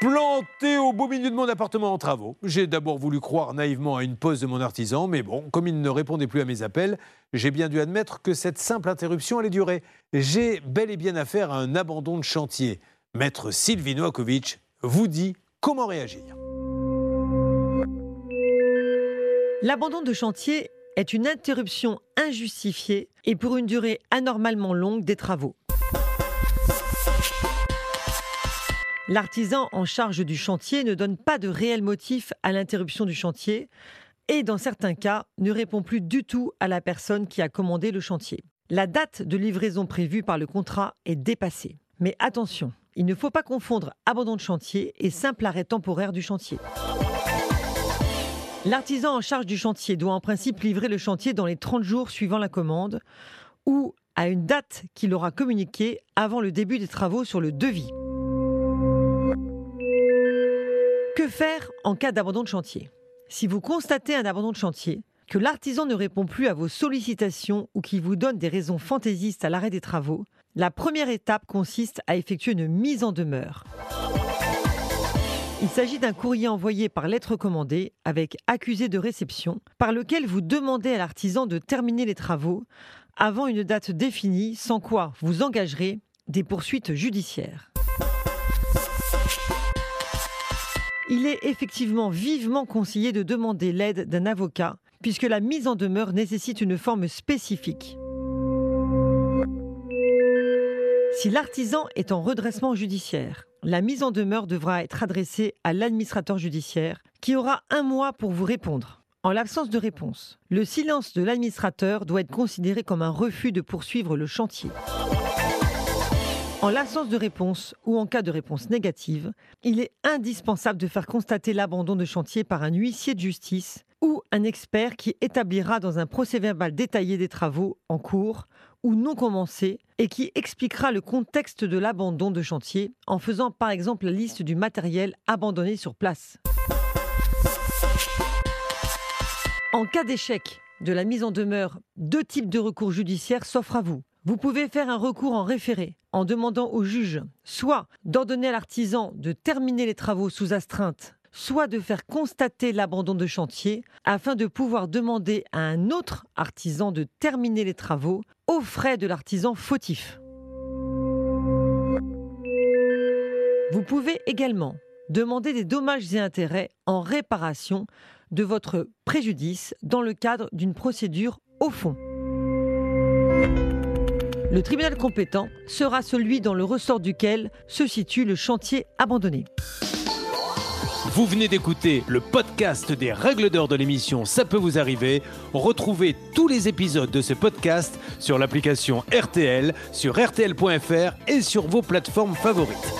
Planté au beau milieu de mon appartement en travaux. J'ai d'abord voulu croire naïvement à une pause de mon artisan, mais bon, comme il ne répondait plus à mes appels, j'ai bien dû admettre que cette simple interruption allait durer. J'ai bel et bien affaire à un abandon de chantier. Maître Sylvie Noakovic vous dit comment réagir. L'abandon de chantier est une interruption injustifiée et pour une durée anormalement longue des travaux. L'artisan en charge du chantier ne donne pas de réel motif à l'interruption du chantier et dans certains cas ne répond plus du tout à la personne qui a commandé le chantier. La date de livraison prévue par le contrat est dépassée. Mais attention, il ne faut pas confondre abandon de chantier et simple arrêt temporaire du chantier. L'artisan en charge du chantier doit en principe livrer le chantier dans les 30 jours suivant la commande ou à une date qu'il aura communiquée avant le début des travaux sur le devis. Faire en cas d'abandon de chantier Si vous constatez un abandon de chantier, que l'artisan ne répond plus à vos sollicitations ou qu'il vous donne des raisons fantaisistes à l'arrêt des travaux, la première étape consiste à effectuer une mise en demeure. Il s'agit d'un courrier envoyé par lettre commandée avec accusé de réception par lequel vous demandez à l'artisan de terminer les travaux avant une date définie sans quoi vous engagerez des poursuites judiciaires. Il est effectivement vivement conseillé de demander l'aide d'un avocat, puisque la mise en demeure nécessite une forme spécifique. Si l'artisan est en redressement judiciaire, la mise en demeure devra être adressée à l'administrateur judiciaire, qui aura un mois pour vous répondre. En l'absence de réponse, le silence de l'administrateur doit être considéré comme un refus de poursuivre le chantier. En l'absence de réponse ou en cas de réponse négative, il est indispensable de faire constater l'abandon de chantier par un huissier de justice ou un expert qui établira dans un procès-verbal détaillé des travaux en cours ou non commencés et qui expliquera le contexte de l'abandon de chantier en faisant par exemple la liste du matériel abandonné sur place. En cas d'échec de la mise en demeure, deux types de recours judiciaires s'offrent à vous. Vous pouvez faire un recours en référé en demandant au juge soit d'ordonner à l'artisan de terminer les travaux sous astreinte, soit de faire constater l'abandon de chantier afin de pouvoir demander à un autre artisan de terminer les travaux aux frais de l'artisan fautif. Vous pouvez également demander des dommages et intérêts en réparation de votre préjudice dans le cadre d'une procédure au fond. Le tribunal compétent sera celui dans le ressort duquel se situe le chantier abandonné. Vous venez d'écouter le podcast des règles d'or de l'émission Ça peut vous arriver. Retrouvez tous les épisodes de ce podcast sur l'application RTL, sur rtl.fr et sur vos plateformes favorites.